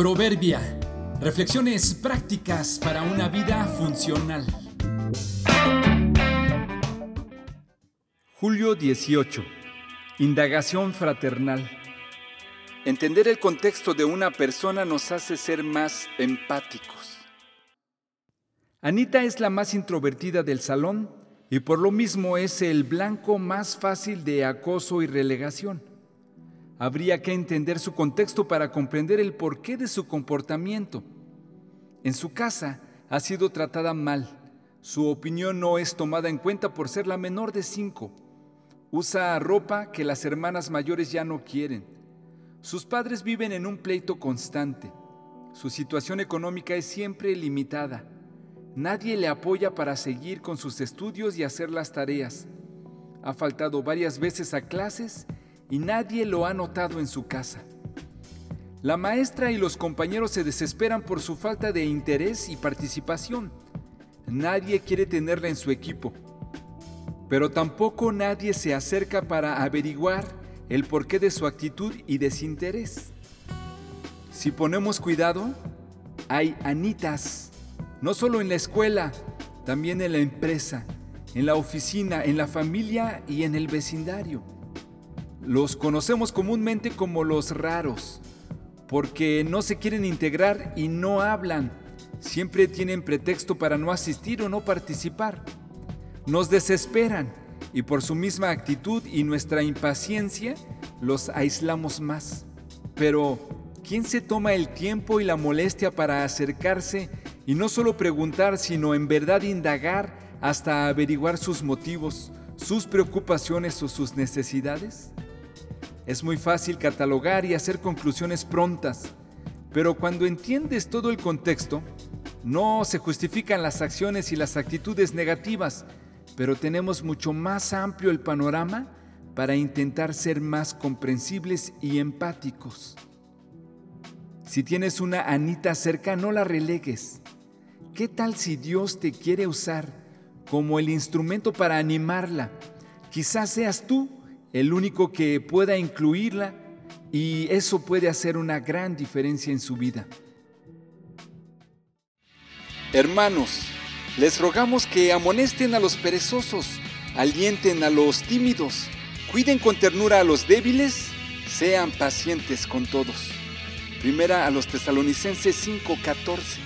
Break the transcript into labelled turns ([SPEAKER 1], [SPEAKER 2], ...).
[SPEAKER 1] Proverbia. Reflexiones prácticas para una vida funcional.
[SPEAKER 2] Julio 18. Indagación fraternal. Entender el contexto de una persona nos hace ser más empáticos. Anita es la más introvertida del salón y por lo mismo es el blanco más fácil de acoso y relegación. Habría que entender su contexto para comprender el porqué de su comportamiento. En su casa ha sido tratada mal. Su opinión no es tomada en cuenta por ser la menor de cinco. Usa ropa que las hermanas mayores ya no quieren. Sus padres viven en un pleito constante. Su situación económica es siempre limitada. Nadie le apoya para seguir con sus estudios y hacer las tareas. Ha faltado varias veces a clases y nadie lo ha notado en su casa. La maestra y los compañeros se desesperan por su falta de interés y participación. Nadie quiere tenerla en su equipo. Pero tampoco nadie se acerca para averiguar el porqué de su actitud y desinterés. Si ponemos cuidado, hay anitas, no solo en la escuela, también en la empresa, en la oficina, en la familia y en el vecindario. Los conocemos comúnmente como los raros, porque no se quieren integrar y no hablan. Siempre tienen pretexto para no asistir o no participar. Nos desesperan y por su misma actitud y nuestra impaciencia los aislamos más. Pero, ¿quién se toma el tiempo y la molestia para acercarse y no solo preguntar, sino en verdad indagar hasta averiguar sus motivos, sus preocupaciones o sus necesidades? Es muy fácil catalogar y hacer conclusiones prontas, pero cuando entiendes todo el contexto, no se justifican las acciones y las actitudes negativas, pero tenemos mucho más amplio el panorama para intentar ser más comprensibles y empáticos. Si tienes una Anita cerca, no la relegues. ¿Qué tal si Dios te quiere usar como el instrumento para animarla? Quizás seas tú el único que pueda incluirla y eso puede hacer una gran diferencia en su vida. Hermanos, les rogamos que amonesten a los perezosos, alienten a los tímidos, cuiden con ternura a los débiles, sean pacientes con todos. Primera a los tesalonicenses 5:14.